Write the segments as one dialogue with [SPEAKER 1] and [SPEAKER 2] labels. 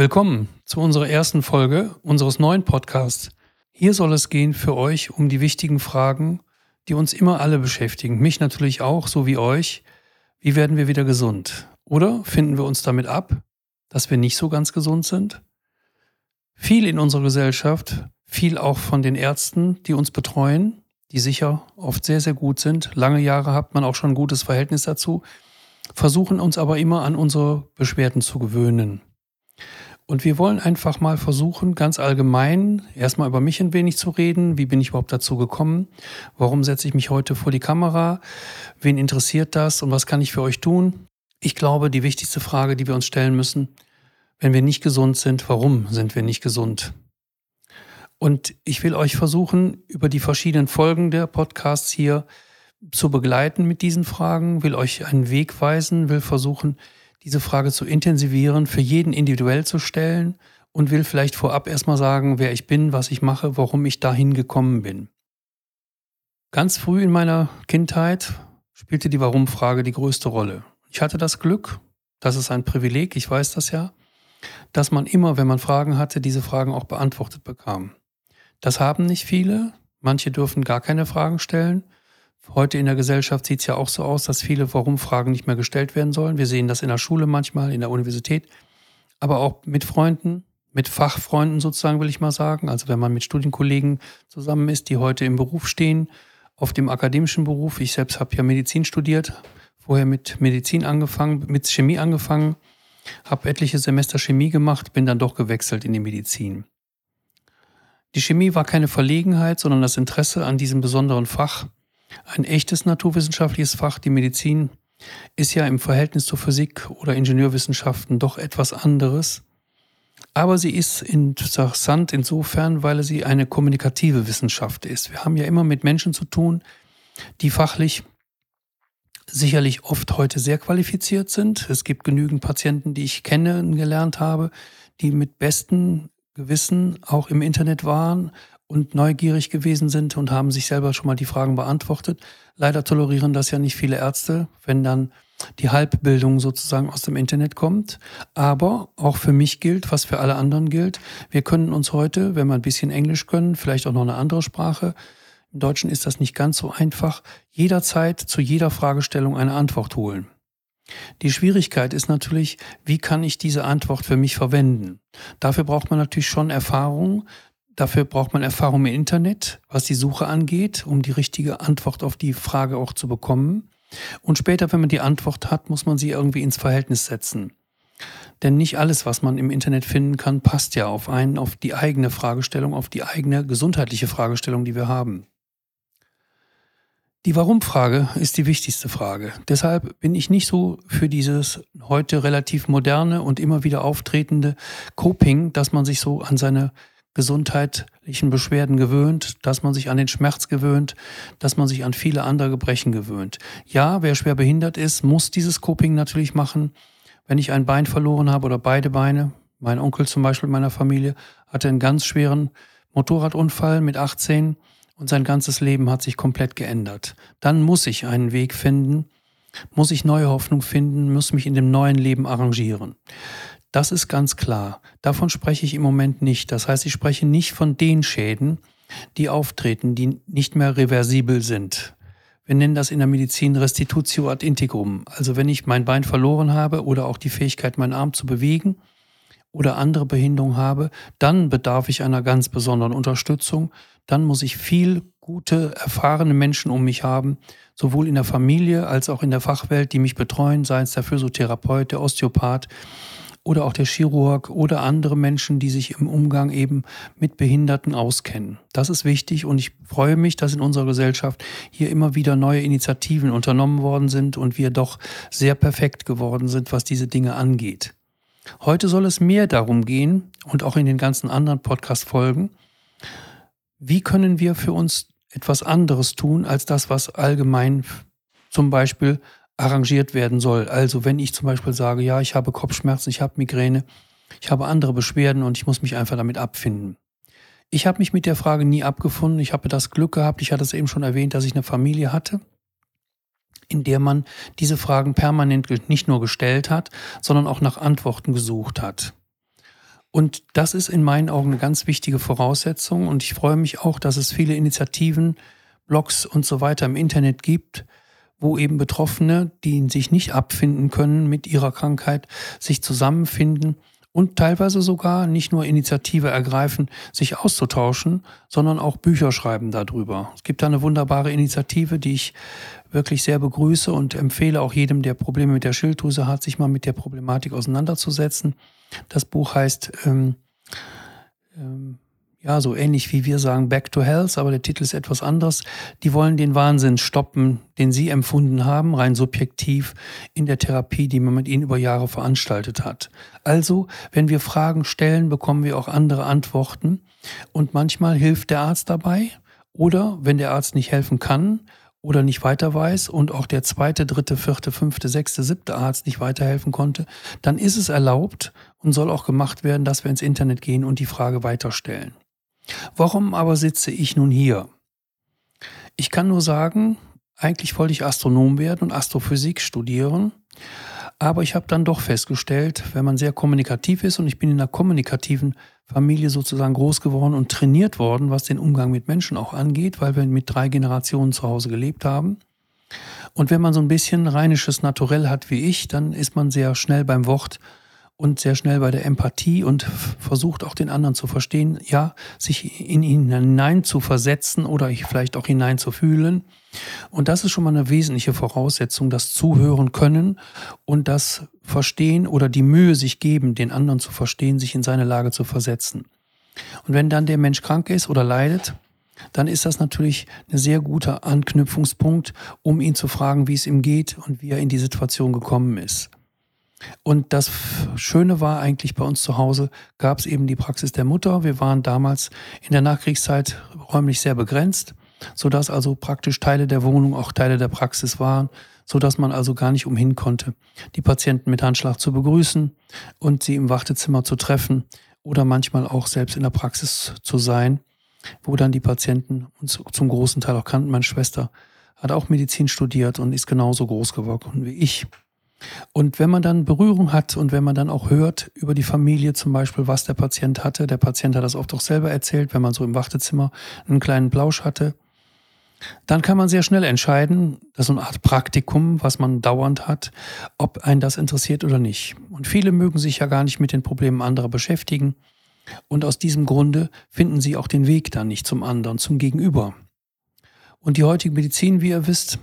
[SPEAKER 1] Willkommen zu unserer ersten Folge unseres neuen Podcasts. Hier soll es gehen für euch um die wichtigen Fragen, die uns immer alle beschäftigen. Mich natürlich auch, so wie euch. Wie werden wir wieder gesund? Oder finden wir uns damit ab, dass wir nicht so ganz gesund sind? Viel in unserer Gesellschaft, viel auch von den Ärzten, die uns betreuen, die sicher oft sehr, sehr gut sind. Lange Jahre hat man auch schon ein gutes Verhältnis dazu, versuchen uns aber immer an unsere Beschwerden zu gewöhnen. Und wir wollen einfach mal versuchen, ganz allgemein erstmal über mich ein wenig zu reden. Wie bin ich überhaupt dazu gekommen? Warum setze ich mich heute vor die Kamera? Wen interessiert das und was kann ich für euch tun? Ich glaube, die wichtigste Frage, die wir uns stellen müssen, wenn wir nicht gesund sind, warum sind wir nicht gesund? Und ich will euch versuchen, über die verschiedenen Folgen der Podcasts hier zu begleiten mit diesen Fragen, will euch einen Weg weisen, will versuchen, diese Frage zu intensivieren, für jeden individuell zu stellen und will vielleicht vorab erstmal sagen, wer ich bin, was ich mache, warum ich dahin gekommen bin. Ganz früh in meiner Kindheit spielte die Warum-Frage die größte Rolle. Ich hatte das Glück, das ist ein Privileg, ich weiß das ja, dass man immer, wenn man Fragen hatte, diese Fragen auch beantwortet bekam. Das haben nicht viele, manche dürfen gar keine Fragen stellen Heute in der Gesellschaft sieht es ja auch so aus, dass viele Warum-Fragen nicht mehr gestellt werden sollen. Wir sehen das in der Schule manchmal, in der Universität, aber auch mit Freunden, mit Fachfreunden sozusagen, will ich mal sagen. Also wenn man mit Studienkollegen zusammen ist, die heute im Beruf stehen, auf dem akademischen Beruf. Ich selbst habe ja Medizin studiert, vorher mit Medizin angefangen, mit Chemie angefangen, habe etliche Semester Chemie gemacht, bin dann doch gewechselt in die Medizin. Die Chemie war keine Verlegenheit, sondern das Interesse an diesem besonderen Fach ein echtes naturwissenschaftliches Fach, die Medizin, ist ja im Verhältnis zur Physik oder Ingenieurwissenschaften doch etwas anderes. Aber sie ist interessant insofern, weil sie eine kommunikative Wissenschaft ist. Wir haben ja immer mit Menschen zu tun, die fachlich sicherlich oft heute sehr qualifiziert sind. Es gibt genügend Patienten, die ich kennengelernt habe, die mit bestem Gewissen auch im Internet waren und neugierig gewesen sind und haben sich selber schon mal die Fragen beantwortet. Leider tolerieren das ja nicht viele Ärzte, wenn dann die Halbbildung sozusagen aus dem Internet kommt. Aber auch für mich gilt, was für alle anderen gilt, wir können uns heute, wenn wir ein bisschen Englisch können, vielleicht auch noch eine andere Sprache, im Deutschen ist das nicht ganz so einfach, jederzeit zu jeder Fragestellung eine Antwort holen. Die Schwierigkeit ist natürlich, wie kann ich diese Antwort für mich verwenden? Dafür braucht man natürlich schon Erfahrung, Dafür braucht man Erfahrung im Internet, was die Suche angeht, um die richtige Antwort auf die Frage auch zu bekommen. Und später, wenn man die Antwort hat, muss man sie irgendwie ins Verhältnis setzen. Denn nicht alles, was man im Internet finden kann, passt ja auf einen, auf die eigene Fragestellung, auf die eigene gesundheitliche Fragestellung, die wir haben. Die Warum-Frage ist die wichtigste Frage. Deshalb bin ich nicht so für dieses heute relativ moderne und immer wieder auftretende Coping, dass man sich so an seine gesundheitlichen Beschwerden gewöhnt, dass man sich an den Schmerz gewöhnt, dass man sich an viele andere Gebrechen gewöhnt. Ja, wer schwer behindert ist, muss dieses Coping natürlich machen. Wenn ich ein Bein verloren habe oder beide Beine, mein Onkel zum Beispiel meiner Familie hatte einen ganz schweren Motorradunfall mit 18 und sein ganzes Leben hat sich komplett geändert. Dann muss ich einen Weg finden, muss ich neue Hoffnung finden, muss mich in dem neuen Leben arrangieren. Das ist ganz klar. Davon spreche ich im Moment nicht. Das heißt, ich spreche nicht von den Schäden, die auftreten, die nicht mehr reversibel sind. Wir nennen das in der Medizin Restitutio ad integrum. Also wenn ich mein Bein verloren habe oder auch die Fähigkeit, meinen Arm zu bewegen oder andere Behinderungen habe, dann bedarf ich einer ganz besonderen Unterstützung. Dann muss ich viel gute, erfahrene Menschen um mich haben, sowohl in der Familie als auch in der Fachwelt, die mich betreuen, sei es der Physiotherapeut, der Osteopath, oder auch der Chirurg oder andere Menschen, die sich im Umgang eben mit Behinderten auskennen. Das ist wichtig und ich freue mich, dass in unserer Gesellschaft hier immer wieder neue Initiativen unternommen worden sind und wir doch sehr perfekt geworden sind, was diese Dinge angeht. Heute soll es mehr darum gehen und auch in den ganzen anderen Podcast-Folgen, wie können wir für uns etwas anderes tun als das, was allgemein zum Beispiel arrangiert werden soll. Also wenn ich zum Beispiel sage, ja, ich habe Kopfschmerzen, ich habe Migräne, ich habe andere Beschwerden und ich muss mich einfach damit abfinden. Ich habe mich mit der Frage nie abgefunden. Ich habe das Glück gehabt, ich hatte es eben schon erwähnt, dass ich eine Familie hatte, in der man diese Fragen permanent nicht nur gestellt hat, sondern auch nach Antworten gesucht hat. Und das ist in meinen Augen eine ganz wichtige Voraussetzung. Und ich freue mich auch, dass es viele Initiativen, Blogs und so weiter im Internet gibt, wo eben Betroffene, die sich nicht abfinden können mit ihrer Krankheit, sich zusammenfinden und teilweise sogar nicht nur Initiative ergreifen, sich auszutauschen, sondern auch Bücher schreiben darüber. Es gibt da eine wunderbare Initiative, die ich wirklich sehr begrüße und empfehle auch jedem, der Probleme mit der Schilddrüse hat, sich mal mit der Problematik auseinanderzusetzen. Das Buch heißt ähm, ähm, ja, so ähnlich wie wir sagen Back to Health, aber der Titel ist etwas anders. Die wollen den Wahnsinn stoppen, den sie empfunden haben, rein subjektiv in der Therapie, die man mit ihnen über Jahre veranstaltet hat. Also, wenn wir Fragen stellen, bekommen wir auch andere Antworten und manchmal hilft der Arzt dabei oder wenn der Arzt nicht helfen kann, oder nicht weiter weiß und auch der zweite, dritte, vierte, fünfte, sechste, siebte Arzt nicht weiterhelfen konnte, dann ist es erlaubt und soll auch gemacht werden, dass wir ins Internet gehen und die Frage weiterstellen. Warum aber sitze ich nun hier? Ich kann nur sagen, eigentlich wollte ich Astronom werden und Astrophysik studieren, aber ich habe dann doch festgestellt, wenn man sehr kommunikativ ist und ich bin in einer kommunikativen Familie sozusagen groß geworden und trainiert worden, was den Umgang mit Menschen auch angeht, weil wir mit drei Generationen zu Hause gelebt haben. Und wenn man so ein bisschen rheinisches Naturell hat wie ich, dann ist man sehr schnell beim Wort und sehr schnell bei der Empathie und versucht auch den anderen zu verstehen, ja, sich in ihn hinein zu versetzen oder vielleicht auch hinein zu fühlen. Und das ist schon mal eine wesentliche Voraussetzung, das Zuhören können und das Verstehen oder die Mühe sich geben, den anderen zu verstehen, sich in seine Lage zu versetzen. Und wenn dann der Mensch krank ist oder leidet, dann ist das natürlich ein sehr guter Anknüpfungspunkt, um ihn zu fragen, wie es ihm geht und wie er in die Situation gekommen ist. Und das Schöne war eigentlich bei uns zu Hause, gab es eben die Praxis der Mutter. Wir waren damals in der Nachkriegszeit räumlich sehr begrenzt, sodass also praktisch Teile der Wohnung auch Teile der Praxis waren, sodass man also gar nicht umhin konnte, die Patienten mit Handschlag zu begrüßen und sie im Wartezimmer zu treffen oder manchmal auch selbst in der Praxis zu sein, wo dann die Patienten uns zum großen Teil auch kannten. Meine Schwester hat auch Medizin studiert und ist genauso groß geworden wie ich. Und wenn man dann Berührung hat und wenn man dann auch hört über die Familie zum Beispiel, was der Patient hatte, der Patient hat das oft auch selber erzählt, wenn man so im Wartezimmer einen kleinen Plausch hatte, dann kann man sehr schnell entscheiden, das ist so eine Art Praktikum, was man dauernd hat, ob einen das interessiert oder nicht. Und viele mögen sich ja gar nicht mit den Problemen anderer beschäftigen. Und aus diesem Grunde finden sie auch den Weg dann nicht zum anderen, zum Gegenüber. Und die heutige Medizin, wie ihr wisst,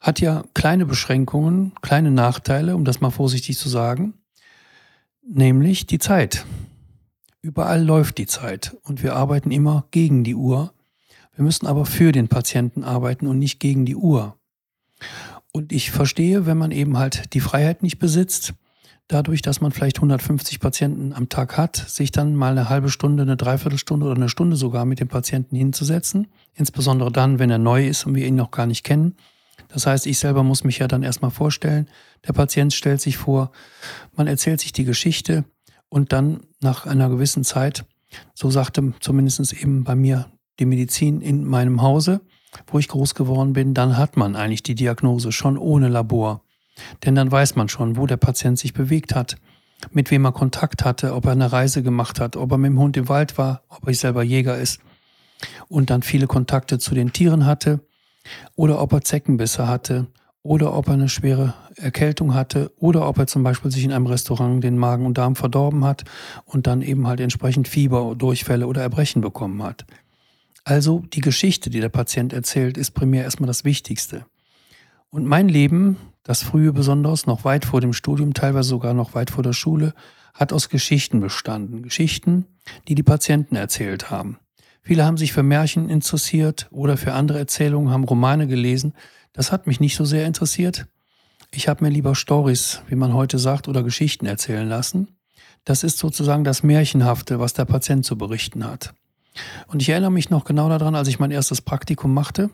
[SPEAKER 1] hat ja kleine Beschränkungen, kleine Nachteile, um das mal vorsichtig zu sagen, nämlich die Zeit. Überall läuft die Zeit und wir arbeiten immer gegen die Uhr. Wir müssen aber für den Patienten arbeiten und nicht gegen die Uhr. Und ich verstehe, wenn man eben halt die Freiheit nicht besitzt, dadurch, dass man vielleicht 150 Patienten am Tag hat, sich dann mal eine halbe Stunde, eine Dreiviertelstunde oder eine Stunde sogar mit dem Patienten hinzusetzen, insbesondere dann, wenn er neu ist und wir ihn noch gar nicht kennen das heißt, ich selber muss mich ja dann erstmal vorstellen. Der Patient stellt sich vor, man erzählt sich die Geschichte und dann nach einer gewissen Zeit, so sagte zumindest eben bei mir die Medizin in meinem Hause, wo ich groß geworden bin, dann hat man eigentlich die Diagnose schon ohne Labor. Denn dann weiß man schon, wo der Patient sich bewegt hat, mit wem er Kontakt hatte, ob er eine Reise gemacht hat, ob er mit dem Hund im Wald war, ob er selber Jäger ist und dann viele Kontakte zu den Tieren hatte oder ob er Zeckenbisse hatte oder ob er eine schwere Erkältung hatte oder ob er zum Beispiel sich in einem Restaurant den Magen und Darm verdorben hat und dann eben halt entsprechend Fieber, Durchfälle oder Erbrechen bekommen hat. Also die Geschichte, die der Patient erzählt, ist primär erstmal das Wichtigste. Und mein Leben, das frühe besonders, noch weit vor dem Studium, teilweise sogar noch weit vor der Schule, hat aus Geschichten bestanden. Geschichten, die die Patienten erzählt haben. Viele haben sich für Märchen interessiert oder für andere Erzählungen, haben Romane gelesen. Das hat mich nicht so sehr interessiert. Ich habe mir lieber Stories, wie man heute sagt, oder Geschichten erzählen lassen. Das ist sozusagen das Märchenhafte, was der Patient zu berichten hat. Und ich erinnere mich noch genau daran, als ich mein erstes Praktikum machte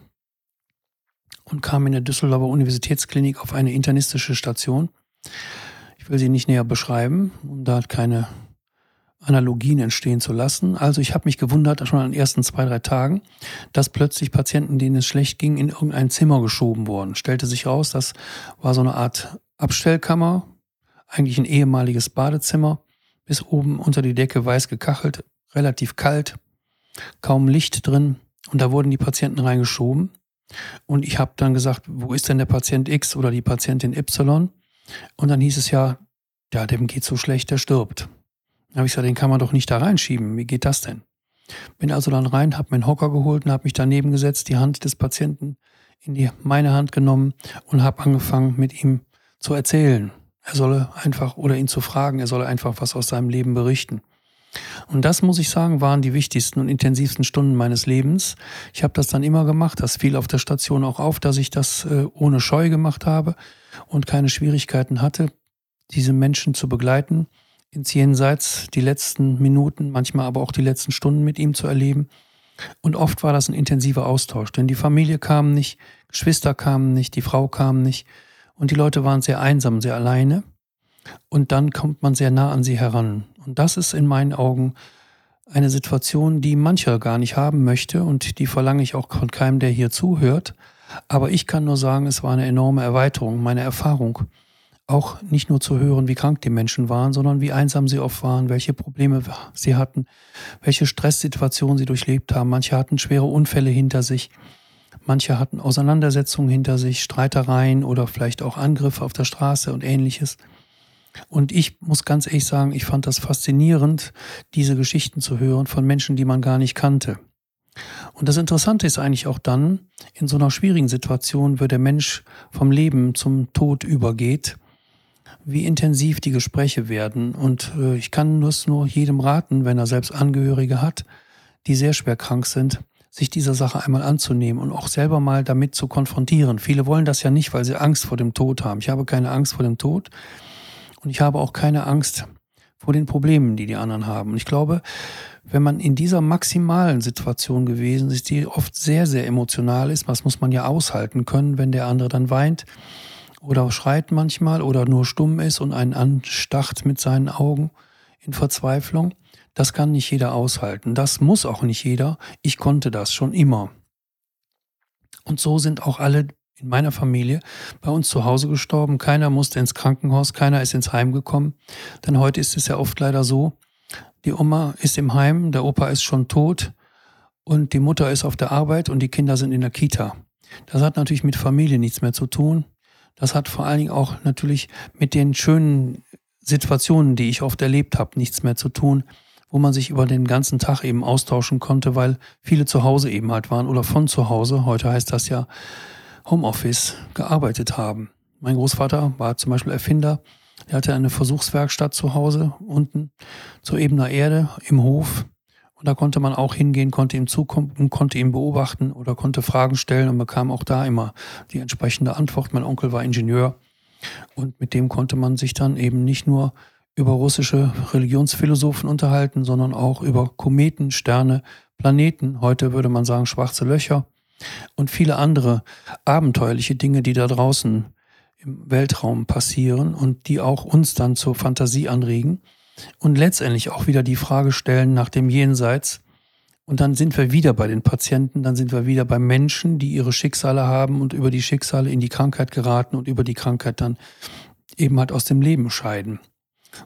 [SPEAKER 1] und kam in der Düsseldorfer Universitätsklinik auf eine internistische Station. Ich will sie nicht näher beschreiben, um da keine Analogien entstehen zu lassen. Also ich habe mich gewundert, schon an den ersten zwei, drei Tagen, dass plötzlich Patienten, denen es schlecht ging, in irgendein Zimmer geschoben wurden. Stellte sich raus, das war so eine Art Abstellkammer, eigentlich ein ehemaliges Badezimmer bis oben unter die Decke weiß gekachelt, relativ kalt, kaum Licht drin. Und da wurden die Patienten reingeschoben. Und ich habe dann gesagt, wo ist denn der Patient X oder die Patientin Y? Und dann hieß es ja, ja, dem geht so schlecht, der stirbt. Habe ich gesagt, den kann man doch nicht da reinschieben. Wie geht das denn? Bin also dann rein, habe meinen Hocker geholt und habe mich daneben gesetzt, die Hand des Patienten in die, meine Hand genommen und habe angefangen, mit ihm zu erzählen. Er solle einfach, oder ihn zu fragen, er solle einfach was aus seinem Leben berichten. Und das, muss ich sagen, waren die wichtigsten und intensivsten Stunden meines Lebens. Ich habe das dann immer gemacht. Das fiel auf der Station auch auf, dass ich das äh, ohne Scheu gemacht habe und keine Schwierigkeiten hatte, diese Menschen zu begleiten ins Jenseits, die letzten Minuten, manchmal aber auch die letzten Stunden mit ihm zu erleben. Und oft war das ein intensiver Austausch, denn die Familie kam nicht, Geschwister kamen nicht, die Frau kam nicht und die Leute waren sehr einsam, sehr alleine. Und dann kommt man sehr nah an sie heran. Und das ist in meinen Augen eine Situation, die mancher gar nicht haben möchte und die verlange ich auch von keinem, der hier zuhört. Aber ich kann nur sagen, es war eine enorme Erweiterung meiner Erfahrung. Auch nicht nur zu hören, wie krank die Menschen waren, sondern wie einsam sie oft waren, welche Probleme sie hatten, welche Stresssituationen sie durchlebt haben. Manche hatten schwere Unfälle hinter sich. Manche hatten Auseinandersetzungen hinter sich, Streitereien oder vielleicht auch Angriffe auf der Straße und ähnliches. Und ich muss ganz ehrlich sagen, ich fand das faszinierend, diese Geschichten zu hören von Menschen, die man gar nicht kannte. Und das Interessante ist eigentlich auch dann, in so einer schwierigen Situation, wo der Mensch vom Leben zum Tod übergeht, wie intensiv die Gespräche werden. Und äh, ich kann das nur jedem raten, wenn er selbst Angehörige hat, die sehr schwer krank sind, sich dieser Sache einmal anzunehmen und auch selber mal damit zu konfrontieren. Viele wollen das ja nicht, weil sie Angst vor dem Tod haben. Ich habe keine Angst vor dem Tod. Und ich habe auch keine Angst vor den Problemen, die die anderen haben. Und ich glaube, wenn man in dieser maximalen Situation gewesen ist, die oft sehr, sehr emotional ist, was muss man ja aushalten können, wenn der andere dann weint oder schreit manchmal oder nur stumm ist und einen anstacht mit seinen Augen in Verzweiflung, das kann nicht jeder aushalten. Das muss auch nicht jeder. Ich konnte das schon immer. Und so sind auch alle in meiner Familie bei uns zu Hause gestorben. Keiner musste ins Krankenhaus, keiner ist ins Heim gekommen. Denn heute ist es ja oft leider so, die Oma ist im Heim, der Opa ist schon tot und die Mutter ist auf der Arbeit und die Kinder sind in der Kita. Das hat natürlich mit Familie nichts mehr zu tun. Das hat vor allen Dingen auch natürlich mit den schönen Situationen, die ich oft erlebt habe, nichts mehr zu tun, wo man sich über den ganzen Tag eben austauschen konnte, weil viele zu Hause eben halt waren oder von zu Hause. Heute heißt das ja Homeoffice gearbeitet haben. Mein Großvater war zum Beispiel Erfinder. Er hatte eine Versuchswerkstatt zu Hause unten zur ebener Erde im Hof. Und da konnte man auch hingehen, konnte ihm zukommen, konnte ihn beobachten oder konnte Fragen stellen und bekam auch da immer die entsprechende Antwort. Mein Onkel war Ingenieur und mit dem konnte man sich dann eben nicht nur über russische Religionsphilosophen unterhalten, sondern auch über Kometen, Sterne, Planeten. Heute würde man sagen schwarze Löcher und viele andere abenteuerliche Dinge, die da draußen im Weltraum passieren und die auch uns dann zur Fantasie anregen und letztendlich auch wieder die Frage stellen nach dem Jenseits. Und dann sind wir wieder bei den Patienten, dann sind wir wieder bei Menschen, die ihre Schicksale haben und über die Schicksale in die Krankheit geraten und über die Krankheit dann eben halt aus dem Leben scheiden.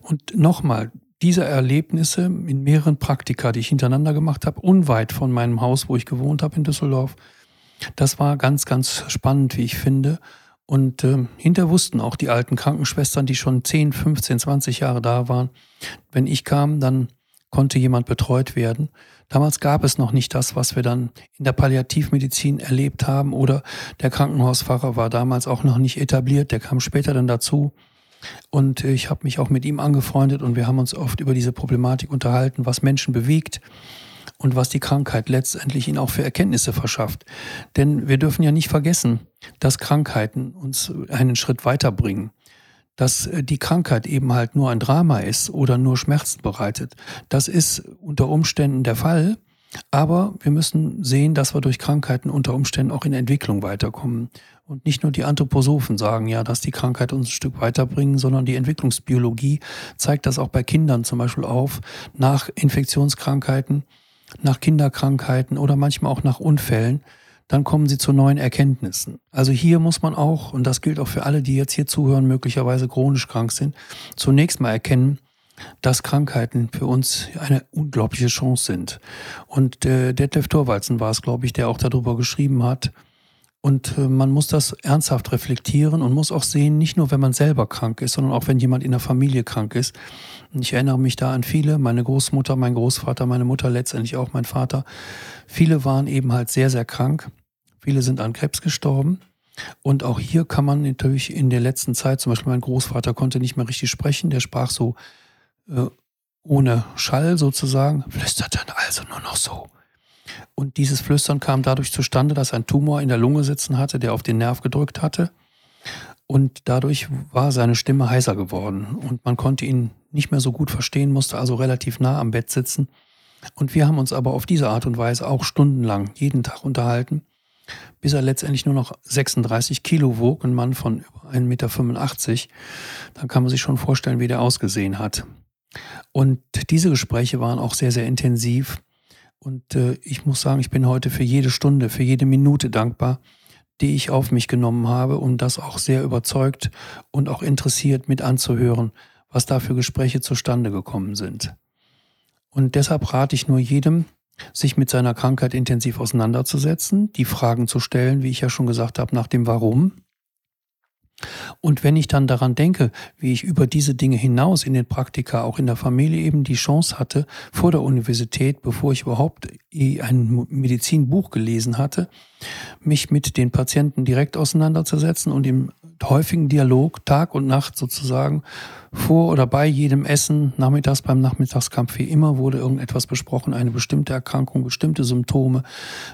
[SPEAKER 1] Und nochmal, diese Erlebnisse in mehreren Praktika, die ich hintereinander gemacht habe, unweit von meinem Haus, wo ich gewohnt habe in Düsseldorf, das war ganz, ganz spannend, wie ich finde. Und äh, hinter wussten auch die alten Krankenschwestern, die schon 10, 15, 20 Jahre da waren. Wenn ich kam, dann konnte jemand betreut werden. Damals gab es noch nicht das, was wir dann in der Palliativmedizin erlebt haben oder der Krankenhausfahrer war damals auch noch nicht etabliert, der kam später dann dazu. Und ich habe mich auch mit ihm angefreundet und wir haben uns oft über diese Problematik unterhalten, was Menschen bewegt und was die Krankheit letztendlich ihnen auch für Erkenntnisse verschafft. Denn wir dürfen ja nicht vergessen, dass Krankheiten uns einen Schritt weiterbringen. Dass äh, die Krankheit eben halt nur ein Drama ist oder nur Schmerzen bereitet. Das ist unter Umständen der Fall. Aber wir müssen sehen, dass wir durch Krankheiten unter Umständen auch in Entwicklung weiterkommen. Und nicht nur die Anthroposophen sagen ja, dass die Krankheit uns ein Stück weiterbringen, sondern die Entwicklungsbiologie zeigt das auch bei Kindern zum Beispiel auf, nach Infektionskrankheiten nach Kinderkrankheiten oder manchmal auch nach Unfällen, dann kommen sie zu neuen Erkenntnissen. Also hier muss man auch, und das gilt auch für alle, die jetzt hier zuhören, möglicherweise chronisch krank sind, zunächst mal erkennen, dass Krankheiten für uns eine unglaubliche Chance sind. Und äh, Detlef Thorwalzen war es, glaube ich, der auch darüber geschrieben hat. Und äh, man muss das ernsthaft reflektieren und muss auch sehen, nicht nur wenn man selber krank ist, sondern auch wenn jemand in der Familie krank ist. Und ich erinnere mich da an viele, meine Großmutter, mein Großvater, meine Mutter, letztendlich auch mein Vater. Viele waren eben halt sehr, sehr krank. Viele sind an Krebs gestorben. Und auch hier kann man natürlich in der letzten Zeit, zum Beispiel mein Großvater konnte nicht mehr richtig sprechen, der sprach so äh, ohne Schall sozusagen, flüsterte also nur noch so. Und dieses Flüstern kam dadurch zustande, dass ein Tumor in der Lunge sitzen hatte, der auf den Nerv gedrückt hatte. Und dadurch war seine Stimme heiser geworden und man konnte ihn nicht mehr so gut verstehen, musste also relativ nah am Bett sitzen. Und wir haben uns aber auf diese Art und Weise auch stundenlang jeden Tag unterhalten, bis er letztendlich nur noch 36 Kilo wog, ein Mann von über 1,85 Meter. Dann kann man sich schon vorstellen, wie der ausgesehen hat. Und diese Gespräche waren auch sehr, sehr intensiv. Und äh, ich muss sagen, ich bin heute für jede Stunde, für jede Minute dankbar, die ich auf mich genommen habe, um das auch sehr überzeugt und auch interessiert mit anzuhören, was da für Gespräche zustande gekommen sind. Und deshalb rate ich nur jedem, sich mit seiner Krankheit intensiv auseinanderzusetzen, die Fragen zu stellen, wie ich ja schon gesagt habe, nach dem Warum und wenn ich dann daran denke, wie ich über diese Dinge hinaus in den Praktika, auch in der Familie eben die Chance hatte, vor der Universität, bevor ich überhaupt ein Medizinbuch gelesen hatte, mich mit den Patienten direkt auseinanderzusetzen und im häufigen Dialog, Tag und Nacht sozusagen, vor oder bei jedem Essen, nachmittags beim Nachmittagskampf, wie immer wurde irgendetwas besprochen, eine bestimmte Erkrankung, bestimmte Symptome.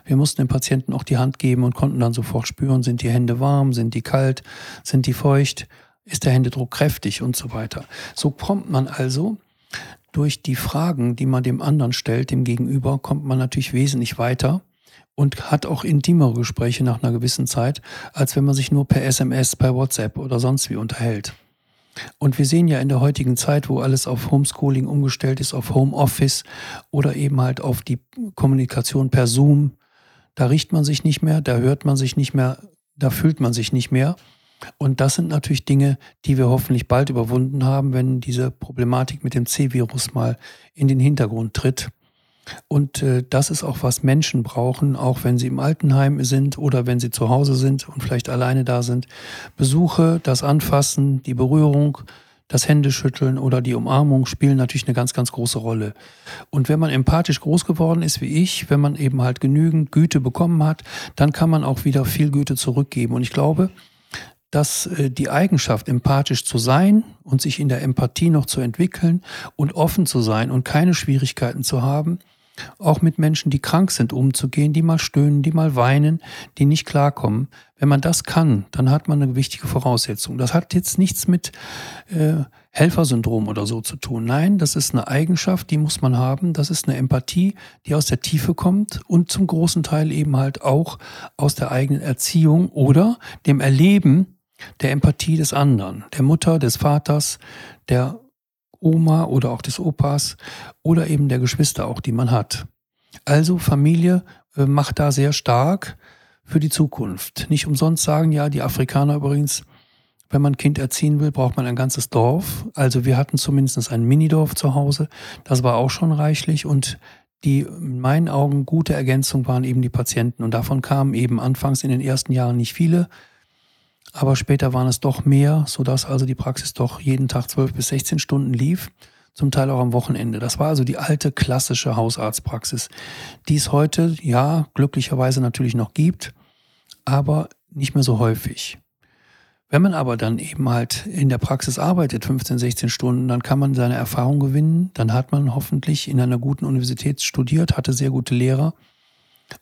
[SPEAKER 1] Wir mussten dem Patienten auch die Hand geben und konnten dann sofort spüren, sind die Hände warm, sind die kalt, sind die feucht, ist der Händedruck kräftig und so weiter. So kommt man also durch die Fragen, die man dem anderen stellt, dem Gegenüber, kommt man natürlich wesentlich weiter und hat auch intimere Gespräche nach einer gewissen Zeit, als wenn man sich nur per SMS, per WhatsApp oder sonst wie unterhält. Und wir sehen ja in der heutigen Zeit, wo alles auf Homeschooling umgestellt ist, auf Homeoffice oder eben halt auf die Kommunikation per Zoom, da riecht man sich nicht mehr, da hört man sich nicht mehr, da fühlt man sich nicht mehr. Und das sind natürlich Dinge, die wir hoffentlich bald überwunden haben, wenn diese Problematik mit dem C-Virus mal in den Hintergrund tritt. Und äh, das ist auch, was Menschen brauchen, auch wenn sie im Altenheim sind oder wenn sie zu Hause sind und vielleicht alleine da sind. Besuche, das Anfassen, die Berührung, das Händeschütteln oder die Umarmung spielen natürlich eine ganz, ganz große Rolle. Und wenn man empathisch groß geworden ist wie ich, wenn man eben halt genügend Güte bekommen hat, dann kann man auch wieder viel Güte zurückgeben. Und ich glaube, dass äh, die Eigenschaft, empathisch zu sein und sich in der Empathie noch zu entwickeln und offen zu sein und keine Schwierigkeiten zu haben, auch mit Menschen, die krank sind, umzugehen, die mal stöhnen, die mal weinen, die nicht klarkommen. Wenn man das kann, dann hat man eine wichtige Voraussetzung. Das hat jetzt nichts mit äh, Helfersyndrom oder so zu tun. Nein, das ist eine Eigenschaft, die muss man haben. Das ist eine Empathie, die aus der Tiefe kommt und zum großen Teil eben halt auch aus der eigenen Erziehung oder dem Erleben der Empathie des anderen, der Mutter, des Vaters, der Oma oder auch des Opas oder eben der Geschwister auch, die man hat. Also Familie äh, macht da sehr stark für die Zukunft. Nicht umsonst sagen ja die Afrikaner übrigens, wenn man ein Kind erziehen will, braucht man ein ganzes Dorf. Also wir hatten zumindest ein Minidorf zu Hause. Das war auch schon reichlich und die in meinen Augen gute Ergänzung waren eben die Patienten. Und davon kamen eben anfangs in den ersten Jahren nicht viele aber später waren es doch mehr, sodass also die Praxis doch jeden Tag 12 bis 16 Stunden lief, zum Teil auch am Wochenende. Das war also die alte klassische Hausarztpraxis, die es heute, ja, glücklicherweise natürlich noch gibt, aber nicht mehr so häufig. Wenn man aber dann eben halt in der Praxis arbeitet, 15, 16 Stunden, dann kann man seine Erfahrung gewinnen. Dann hat man hoffentlich in einer guten Universität studiert, hatte sehr gute Lehrer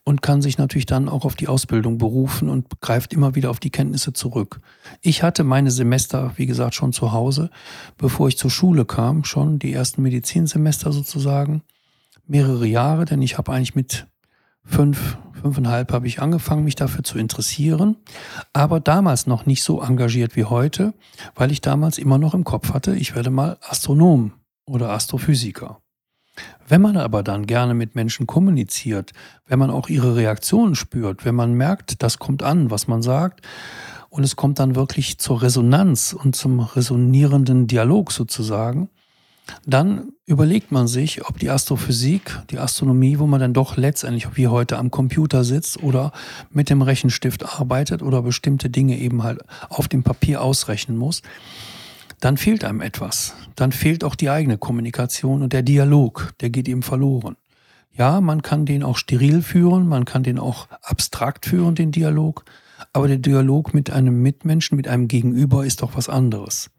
[SPEAKER 1] und kann sich natürlich dann auch auf die Ausbildung berufen und greift immer wieder auf die Kenntnisse zurück. Ich hatte meine Semester, wie gesagt, schon zu Hause, bevor ich zur Schule kam, schon die ersten Medizinsemester sozusagen, mehrere Jahre, denn ich habe eigentlich mit fünf, fünfeinhalb habe ich angefangen, mich dafür zu interessieren, aber damals noch nicht so engagiert wie heute, weil ich damals immer noch im Kopf hatte, ich werde mal Astronom oder Astrophysiker. Wenn man aber dann gerne mit Menschen kommuniziert, wenn man auch ihre Reaktionen spürt, wenn man merkt, das kommt an, was man sagt, und es kommt dann wirklich zur Resonanz und zum resonierenden Dialog sozusagen, dann überlegt man sich, ob die Astrophysik, die Astronomie, wo man dann doch letztendlich wie heute am Computer sitzt oder mit dem Rechenstift arbeitet oder bestimmte Dinge eben halt auf dem Papier ausrechnen muss, dann fehlt einem etwas. Dann fehlt auch die eigene Kommunikation und der Dialog, der geht eben verloren. Ja, man kann den auch steril führen, man kann den auch abstrakt führen, den Dialog, aber der Dialog mit einem Mitmenschen, mit einem Gegenüber ist doch was anderes.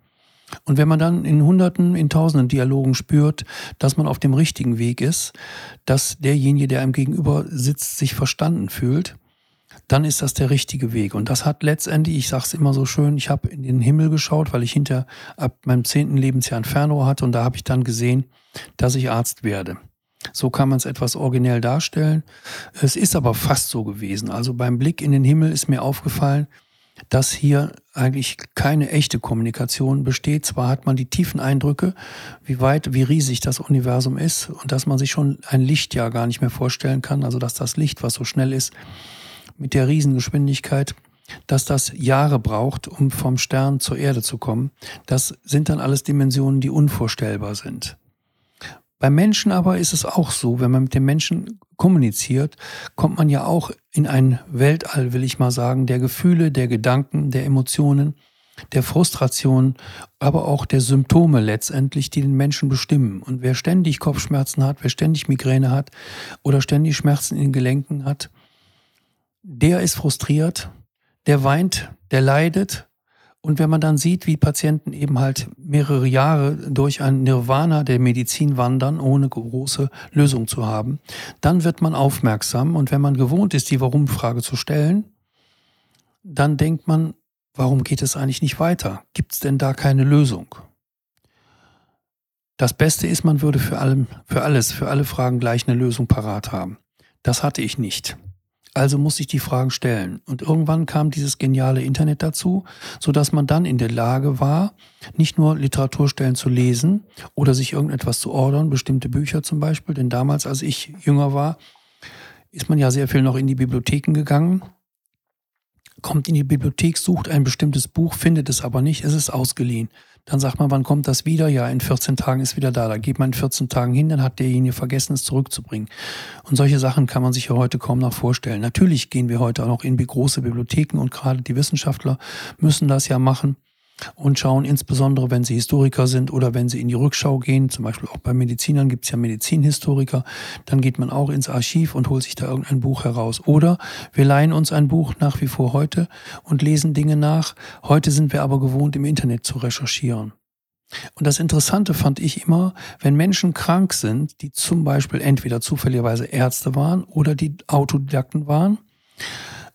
[SPEAKER 1] Und wenn man dann in Hunderten, in Tausenden Dialogen spürt, dass man auf dem richtigen Weg ist, dass derjenige, der einem gegenüber sitzt, sich verstanden fühlt, dann ist das der richtige Weg. Und das hat letztendlich, ich sage es immer so schön, ich habe in den Himmel geschaut, weil ich hinter ab meinem zehnten Lebensjahr ein Fernrohr hatte und da habe ich dann gesehen, dass ich Arzt werde. So kann man es etwas originell darstellen. Es ist aber fast so gewesen. Also beim Blick in den Himmel ist mir aufgefallen, dass hier eigentlich keine echte Kommunikation besteht. Zwar hat man die tiefen Eindrücke, wie weit, wie riesig das Universum ist und dass man sich schon ein Lichtjahr gar nicht mehr vorstellen kann. Also dass das Licht, was so schnell ist, mit der Riesengeschwindigkeit, dass das Jahre braucht, um vom Stern zur Erde zu kommen. Das sind dann alles Dimensionen, die unvorstellbar sind. Beim Menschen aber ist es auch so, wenn man mit dem Menschen kommuniziert, kommt man ja auch in ein Weltall, will ich mal sagen, der Gefühle, der Gedanken, der Emotionen, der Frustration, aber auch der Symptome letztendlich, die den Menschen bestimmen. Und wer ständig Kopfschmerzen hat, wer ständig Migräne hat oder ständig Schmerzen in den Gelenken hat, der ist frustriert, der weint, der leidet und wenn man dann sieht, wie Patienten eben halt mehrere Jahre durch ein Nirvana der Medizin wandern, ohne große Lösung zu haben, dann wird man aufmerksam. Und wenn man gewohnt ist, die Warum-Frage zu stellen, dann denkt man, warum geht es eigentlich nicht weiter? Gibt es denn da keine Lösung? Das Beste ist, man würde für, allem, für alles, für alle Fragen gleich eine Lösung parat haben. Das hatte ich nicht. Also muss ich die Fragen stellen. Und irgendwann kam dieses geniale Internet dazu, so dass man dann in der Lage war, nicht nur Literaturstellen zu lesen oder sich irgendetwas zu ordern, bestimmte Bücher zum Beispiel. Denn damals, als ich jünger war, ist man ja sehr viel noch in die Bibliotheken gegangen kommt in die Bibliothek, sucht ein bestimmtes Buch, findet es aber nicht, es ist ausgeliehen. Dann sagt man, wann kommt das wieder? Ja, in 14 Tagen ist wieder da. Da geht man in 14 Tagen hin, dann hat derjenige vergessen, es zurückzubringen. Und solche Sachen kann man sich ja heute kaum noch vorstellen. Natürlich gehen wir heute auch noch in große Bibliotheken und gerade die Wissenschaftler müssen das ja machen und schauen insbesondere, wenn sie Historiker sind oder wenn sie in die Rückschau gehen, zum Beispiel auch bei Medizinern gibt es ja Medizinhistoriker, dann geht man auch ins Archiv und holt sich da irgendein Buch heraus. Oder wir leihen uns ein Buch nach wie vor heute und lesen Dinge nach. Heute sind wir aber gewohnt, im Internet zu recherchieren. Und das Interessante fand ich immer, wenn Menschen krank sind, die zum Beispiel entweder zufälligerweise Ärzte waren oder die Autodidakten waren,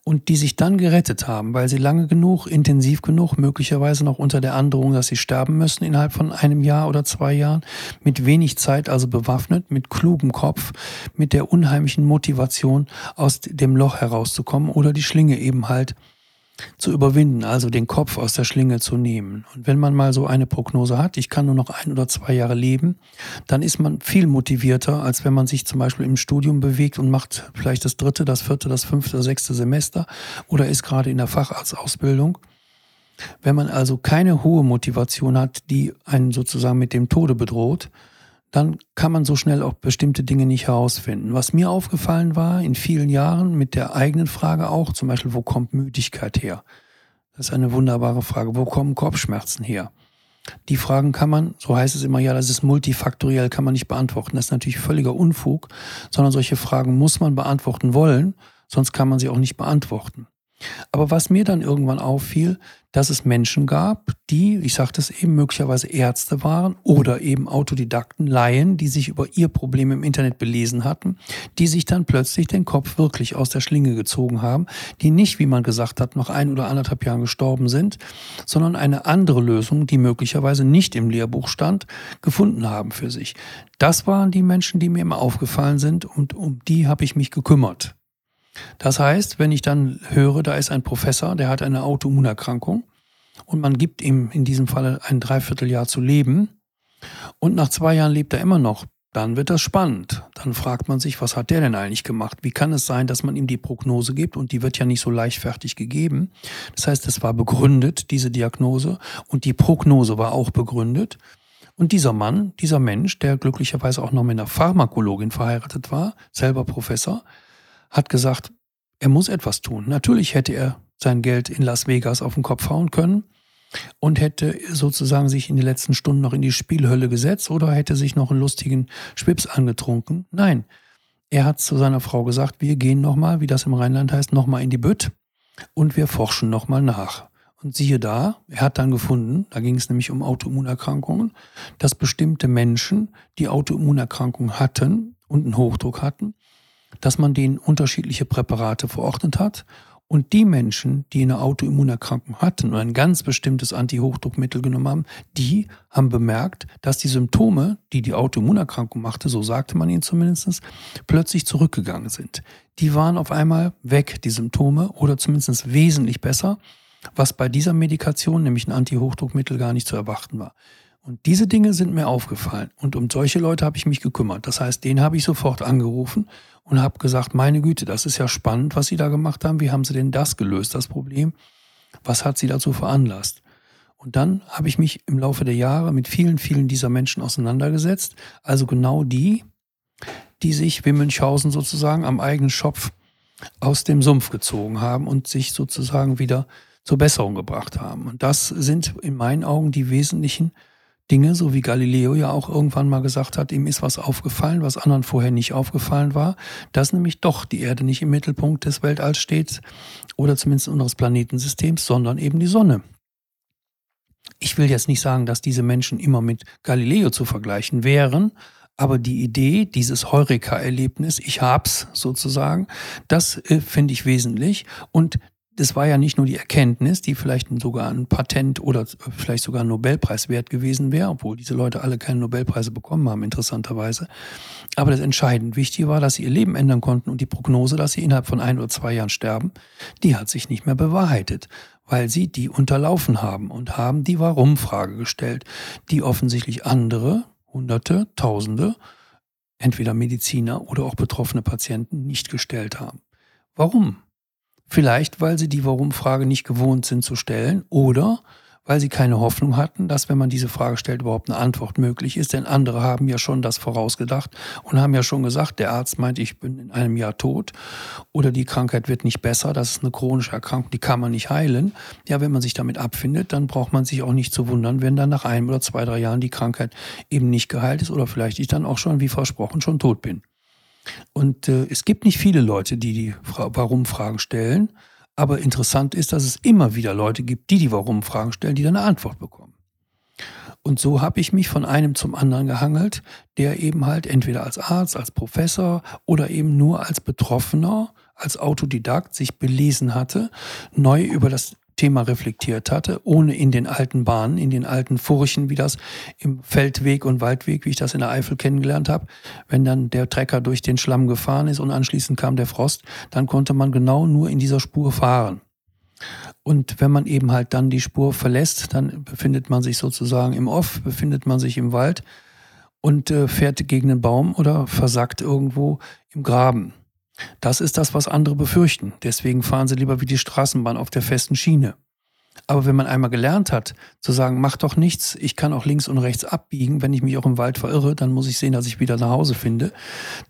[SPEAKER 1] und die sich dann gerettet haben, weil sie lange genug, intensiv genug, möglicherweise noch unter der Androhung, dass sie sterben müssen innerhalb von einem Jahr oder zwei Jahren, mit wenig Zeit also bewaffnet, mit klugem Kopf, mit der unheimlichen Motivation aus dem Loch herauszukommen oder die Schlinge eben halt zu überwinden, also den Kopf aus der Schlinge zu nehmen. Und wenn man mal so eine Prognose hat, ich kann nur noch ein oder zwei Jahre leben, dann ist man viel motivierter, als wenn man sich zum Beispiel im Studium bewegt und macht vielleicht das dritte, das vierte, das fünfte, das sechste Semester oder ist gerade in der Facharztausbildung. Wenn man also keine hohe Motivation hat, die einen sozusagen mit dem Tode bedroht, dann kann man so schnell auch bestimmte Dinge nicht herausfinden. Was mir aufgefallen war in vielen Jahren mit der eigenen Frage auch, zum Beispiel, wo kommt Müdigkeit her? Das ist eine wunderbare Frage. Wo kommen Kopfschmerzen her? Die Fragen kann man, so heißt es immer, ja, das ist multifaktoriell, kann man nicht beantworten. Das ist natürlich völliger Unfug, sondern solche Fragen muss man beantworten wollen, sonst kann man sie auch nicht beantworten. Aber was mir dann irgendwann auffiel, dass es Menschen gab, die, ich sagte es eben, möglicherweise Ärzte waren oder eben Autodidakten, Laien, die sich über ihr Problem im Internet belesen hatten, die sich dann plötzlich den Kopf wirklich aus der Schlinge gezogen haben, die nicht, wie man gesagt hat, noch ein oder anderthalb Jahren gestorben sind, sondern eine andere Lösung, die möglicherweise nicht im Lehrbuch stand, gefunden haben für sich. Das waren die Menschen, die mir immer aufgefallen sind und um die habe ich mich gekümmert. Das heißt, wenn ich dann höre, da ist ein Professor, der hat eine Autoimmunerkrankung und man gibt ihm in diesem Fall ein Dreivierteljahr zu leben und nach zwei Jahren lebt er immer noch, dann wird das spannend. Dann fragt man sich, was hat der denn eigentlich gemacht? Wie kann es sein, dass man ihm die Prognose gibt und die wird ja nicht so leichtfertig gegeben? Das heißt, es war begründet, diese Diagnose und die Prognose war auch begründet. Und dieser Mann, dieser Mensch, der glücklicherweise auch noch mit einer Pharmakologin verheiratet war, selber Professor, hat gesagt, er muss etwas tun. Natürlich hätte er sein Geld in Las Vegas auf den Kopf hauen können und hätte sozusagen sich in den letzten Stunden noch in die Spielhölle gesetzt oder hätte sich noch einen lustigen Schwips angetrunken. Nein, er hat zu seiner Frau gesagt, wir gehen nochmal, wie das im Rheinland heißt, nochmal in die Bütt und wir forschen nochmal nach. Und siehe da, er hat dann gefunden, da ging es nämlich um Autoimmunerkrankungen, dass bestimmte Menschen, die Autoimmunerkrankungen hatten und einen Hochdruck hatten, dass man denen unterschiedliche Präparate verordnet hat. Und die Menschen, die eine Autoimmunerkrankung hatten und ein ganz bestimmtes Antihochdruckmittel genommen haben, die haben bemerkt, dass die Symptome, die die Autoimmunerkrankung machte, so sagte man ihnen zumindest, plötzlich zurückgegangen sind. Die waren auf einmal weg, die Symptome, oder zumindest wesentlich besser was bei dieser Medikation, nämlich ein Antihochdruckmittel, gar nicht zu erwarten war. Und diese Dinge sind mir aufgefallen. Und um solche Leute habe ich mich gekümmert. Das heißt, den habe ich sofort angerufen und habe gesagt, meine Güte, das ist ja spannend, was Sie da gemacht haben. Wie haben Sie denn das gelöst, das Problem? Was hat Sie dazu veranlasst? Und dann habe ich mich im Laufe der Jahre mit vielen, vielen dieser Menschen auseinandergesetzt. Also genau die, die sich wie Münchhausen sozusagen am eigenen Schopf aus dem Sumpf gezogen haben und sich sozusagen wieder zur Besserung gebracht haben. Und das sind in meinen Augen die wesentlichen Dinge, so wie Galileo ja auch irgendwann mal gesagt hat, ihm ist was aufgefallen, was anderen vorher nicht aufgefallen war, dass nämlich doch die Erde nicht im Mittelpunkt des Weltalls steht oder zumindest unseres Planetensystems, sondern eben die Sonne. Ich will jetzt nicht sagen, dass diese Menschen immer mit Galileo zu vergleichen wären, aber die Idee, dieses Heureka-Erlebnis, ich hab's sozusagen, das äh, finde ich wesentlich. Und das war ja nicht nur die Erkenntnis, die vielleicht sogar ein Patent oder vielleicht sogar ein Nobelpreis wert gewesen wäre, obwohl diese Leute alle keine Nobelpreise bekommen haben, interessanterweise. Aber das entscheidend Wichtige war, dass sie ihr Leben ändern konnten und die Prognose, dass sie innerhalb von ein oder zwei Jahren sterben, die hat sich nicht mehr bewahrheitet, weil sie die unterlaufen haben und haben die Warum-Frage gestellt, die offensichtlich andere, Hunderte, Tausende, entweder Mediziner oder auch betroffene Patienten nicht gestellt haben. Warum? Vielleicht, weil sie die Warum-Frage nicht gewohnt sind zu stellen oder weil sie keine Hoffnung hatten, dass, wenn man diese Frage stellt, überhaupt eine Antwort möglich ist. Denn andere haben ja schon das vorausgedacht und haben ja schon gesagt, der Arzt meint, ich bin in einem Jahr tot oder die Krankheit wird nicht besser, das ist eine chronische Erkrankung, die kann man nicht heilen. Ja, wenn man sich damit abfindet, dann braucht man sich auch nicht zu wundern, wenn dann nach einem oder zwei, drei Jahren die Krankheit eben nicht geheilt ist oder vielleicht ich dann auch schon, wie versprochen, schon tot bin. Und äh, es gibt nicht viele Leute, die die Warum-Fragen stellen. Aber interessant ist, dass es immer wieder Leute gibt, die die Warum-Fragen stellen, die dann eine Antwort bekommen. Und so habe ich mich von einem zum anderen gehangelt, der eben halt entweder als Arzt, als Professor oder eben nur als Betroffener, als Autodidakt sich belesen hatte, neu über das Thema reflektiert hatte, ohne in den alten Bahnen, in den alten Furchen, wie das im Feldweg und Waldweg, wie ich das in der Eifel kennengelernt habe, wenn dann der Trecker durch den Schlamm gefahren ist und anschließend kam der Frost, dann konnte man genau nur in dieser Spur fahren. Und wenn man eben halt dann die Spur verlässt, dann befindet man sich sozusagen im Off, befindet man sich im Wald und äh, fährt gegen einen Baum oder versackt irgendwo im Graben. Das ist das, was andere befürchten. Deswegen fahren sie lieber wie die Straßenbahn auf der festen Schiene. Aber wenn man einmal gelernt hat, zu sagen, mach doch nichts, ich kann auch links und rechts abbiegen, wenn ich mich auch im Wald verirre, dann muss ich sehen, dass ich wieder nach Hause finde.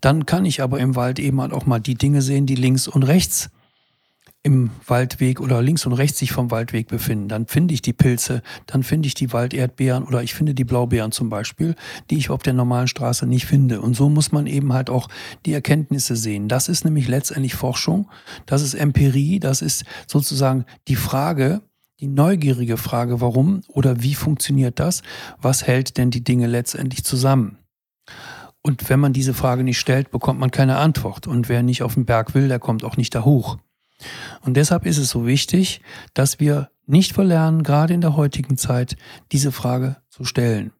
[SPEAKER 1] Dann kann ich aber im Wald eben halt auch mal die Dinge sehen, die links und rechts im Waldweg oder links und rechts sich vom Waldweg befinden. Dann finde ich die Pilze, dann finde ich die Walderdbeeren oder ich finde die Blaubeeren zum Beispiel, die ich auf der normalen Straße nicht finde. Und so muss man eben halt auch die Erkenntnisse sehen. Das ist nämlich letztendlich Forschung, das ist Empirie, das ist sozusagen die Frage, die neugierige Frage, warum oder wie funktioniert das? Was hält denn die Dinge letztendlich zusammen? Und wenn man diese Frage nicht stellt, bekommt man keine Antwort. Und wer nicht auf den Berg will, der kommt auch nicht da hoch. Und deshalb ist es so wichtig, dass wir nicht verlernen, gerade in der heutigen Zeit, diese Frage zu stellen.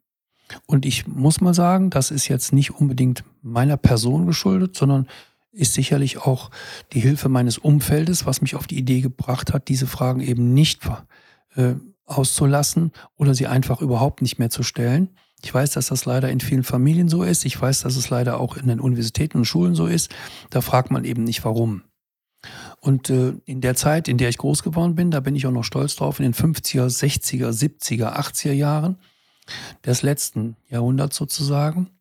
[SPEAKER 1] Und ich muss mal sagen, das ist jetzt nicht unbedingt meiner Person geschuldet, sondern ist sicherlich auch die Hilfe meines Umfeldes, was mich auf die Idee gebracht hat, diese Fragen eben nicht äh, auszulassen oder sie einfach überhaupt nicht mehr zu stellen. Ich weiß, dass das leider in vielen Familien so ist. Ich weiß, dass es leider auch in den Universitäten und Schulen so ist. Da fragt man eben nicht warum. Und äh, in der Zeit, in der ich groß geworden bin, da bin ich auch noch stolz drauf, in den 50er, 60er, 70er, 80er Jahren, des letzten Jahrhunderts sozusagen.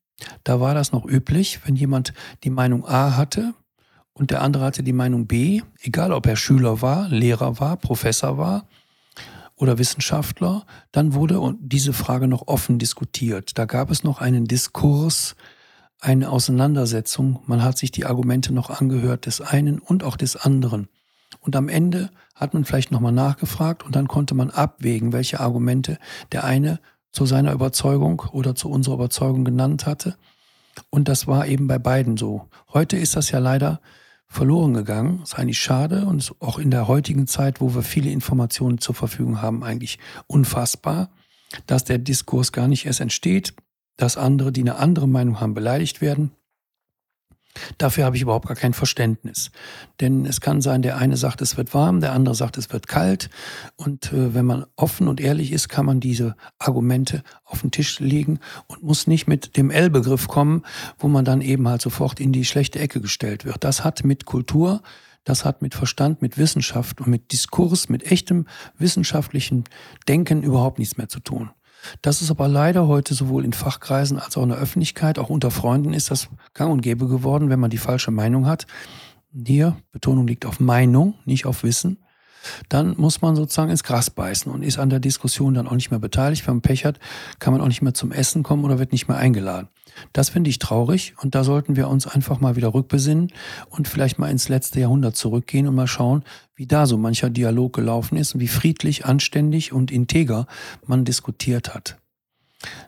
[SPEAKER 1] Da war das noch üblich, wenn jemand die Meinung A hatte und der andere hatte die Meinung B, egal ob er Schüler war, Lehrer war, Professor war oder Wissenschaftler, dann wurde diese Frage noch offen diskutiert. Da gab es noch einen Diskurs, eine Auseinandersetzung. Man hat sich die Argumente noch angehört des einen und auch des anderen. Und am Ende hat man vielleicht nochmal nachgefragt und dann konnte man abwägen, welche Argumente der eine zu seiner Überzeugung oder zu unserer Überzeugung genannt hatte. Und das war eben bei beiden so. Heute ist das ja leider verloren gegangen. Ist eigentlich schade und auch in der heutigen Zeit, wo wir viele Informationen zur Verfügung haben, eigentlich unfassbar, dass der Diskurs gar nicht erst entsteht, dass andere, die eine andere Meinung haben, beleidigt werden. Dafür habe ich überhaupt gar kein Verständnis. Denn es kann sein, der eine sagt, es wird warm, der andere sagt, es wird kalt. Und äh, wenn man offen und ehrlich ist, kann man diese Argumente auf den Tisch legen und muss nicht mit dem L-Begriff kommen, wo man dann eben halt sofort in die schlechte Ecke gestellt wird. Das hat mit Kultur, das hat mit Verstand, mit Wissenschaft und mit Diskurs, mit echtem wissenschaftlichen Denken überhaupt nichts mehr zu tun. Das ist aber leider heute sowohl in Fachkreisen als auch in der Öffentlichkeit, auch unter Freunden ist das gang und gäbe geworden, wenn man die falsche Meinung hat. Hier, Betonung liegt auf Meinung, nicht auf Wissen. Dann muss man sozusagen ins Gras beißen und ist an der Diskussion dann auch nicht mehr beteiligt. Wenn man Pech hat, kann man auch nicht mehr zum Essen kommen oder wird nicht mehr eingeladen. Das finde ich traurig und da sollten wir uns einfach mal wieder rückbesinnen und vielleicht mal ins letzte Jahrhundert zurückgehen und mal schauen, wie da so mancher Dialog gelaufen ist und wie friedlich, anständig und integer man diskutiert hat.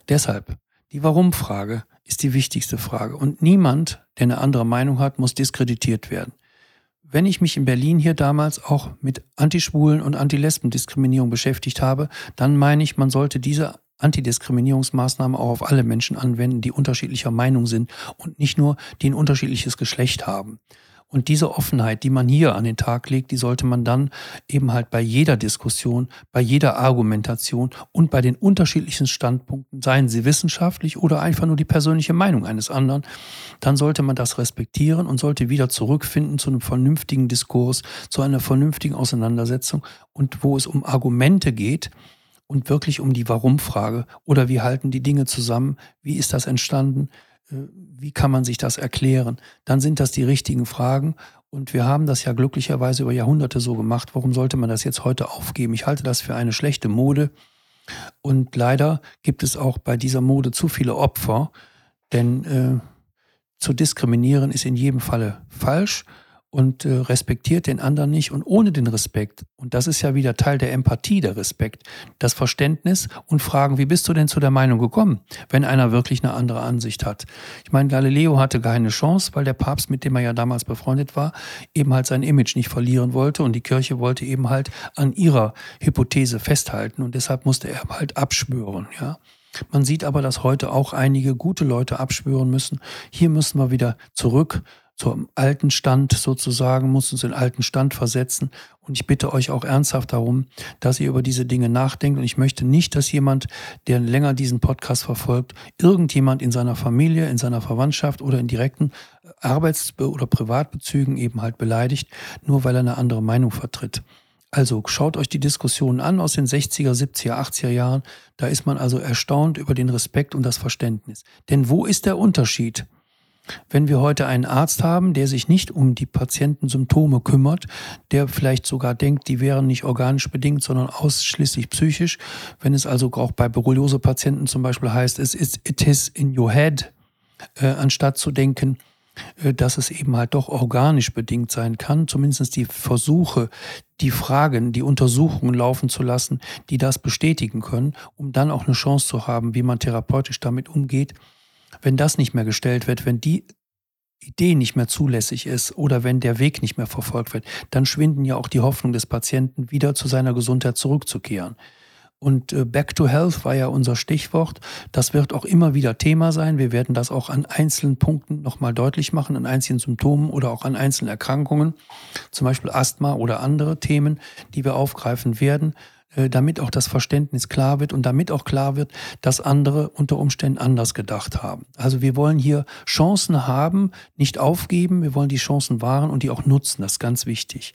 [SPEAKER 1] Deshalb, die Warum-Frage ist die wichtigste Frage und niemand, der eine andere Meinung hat, muss diskreditiert werden. Wenn ich mich in Berlin hier damals auch mit Antischwulen und Antilesbendiskriminierung beschäftigt habe, dann meine ich, man sollte diese Antidiskriminierungsmaßnahmen auch auf alle Menschen anwenden, die unterschiedlicher Meinung sind und nicht nur, die ein unterschiedliches Geschlecht haben. Und diese Offenheit, die man hier an den Tag legt, die sollte man dann eben halt bei jeder Diskussion, bei jeder Argumentation und bei den unterschiedlichen Standpunkten, seien sie wissenschaftlich oder einfach nur die persönliche Meinung eines anderen, dann sollte man das respektieren und sollte wieder zurückfinden zu einem vernünftigen Diskurs, zu einer vernünftigen Auseinandersetzung und wo es um Argumente geht, und wirklich um die Warum-Frage oder wie halten die Dinge zusammen, wie ist das entstanden, äh, wie kann man sich das erklären, dann sind das die richtigen Fragen. Und wir haben das ja glücklicherweise über Jahrhunderte so gemacht. Warum sollte man das jetzt heute aufgeben? Ich halte das für eine schlechte Mode. Und leider gibt es auch bei dieser Mode zu viele Opfer, denn äh, zu diskriminieren ist in jedem Falle falsch und äh, respektiert den anderen nicht und ohne den Respekt, und das ist ja wieder Teil der Empathie, der Respekt, das Verständnis und fragen, wie bist du denn zu der Meinung gekommen, wenn einer wirklich eine andere Ansicht hat. Ich meine, Galileo hatte keine Chance, weil der Papst, mit dem er ja damals befreundet war, eben halt sein Image nicht verlieren wollte und die Kirche wollte eben halt an ihrer Hypothese festhalten und deshalb musste er halt abschwören, ja. Man sieht aber, dass heute auch einige gute Leute abschwören müssen. Hier müssen wir wieder zurück zum alten Stand sozusagen, muss uns in den alten Stand versetzen. Und ich bitte euch auch ernsthaft darum, dass ihr über diese Dinge nachdenkt. Und ich möchte nicht, dass jemand, der länger diesen Podcast verfolgt, irgendjemand in seiner Familie, in seiner Verwandtschaft oder in direkten Arbeits- oder Privatbezügen eben halt beleidigt, nur weil er eine andere Meinung vertritt. Also schaut euch die Diskussionen an aus den 60er, 70er, 80er Jahren. Da ist man also erstaunt über den Respekt und das Verständnis. Denn wo ist der Unterschied? Wenn wir heute einen Arzt haben, der sich nicht um die Patientensymptome kümmert, der vielleicht sogar denkt, die wären nicht organisch bedingt, sondern ausschließlich psychisch, wenn es also auch bei Borreliose-Patienten zum Beispiel heißt, es ist it is in your head, äh, anstatt zu denken, äh, dass es eben halt doch organisch bedingt sein kann, zumindest die Versuche, die Fragen, die Untersuchungen laufen zu lassen, die das bestätigen können, um dann auch eine Chance zu haben, wie man therapeutisch damit umgeht, wenn das nicht mehr gestellt wird, wenn die Idee nicht mehr zulässig ist oder wenn der Weg nicht mehr verfolgt wird, dann schwinden ja auch die Hoffnung des Patienten, wieder zu seiner Gesundheit zurückzukehren. Und äh, Back to Health war ja unser Stichwort. Das wird auch immer wieder Thema sein. Wir werden das auch an einzelnen Punkten nochmal deutlich machen, an einzelnen Symptomen oder auch an einzelnen Erkrankungen, zum Beispiel Asthma oder andere Themen, die wir aufgreifen werden. Äh, damit auch das Verständnis klar wird und damit auch klar wird, dass andere unter Umständen anders gedacht haben. Also wir wollen hier Chancen haben, nicht aufgeben, wir wollen die Chancen wahren und die auch nutzen, das ist ganz wichtig.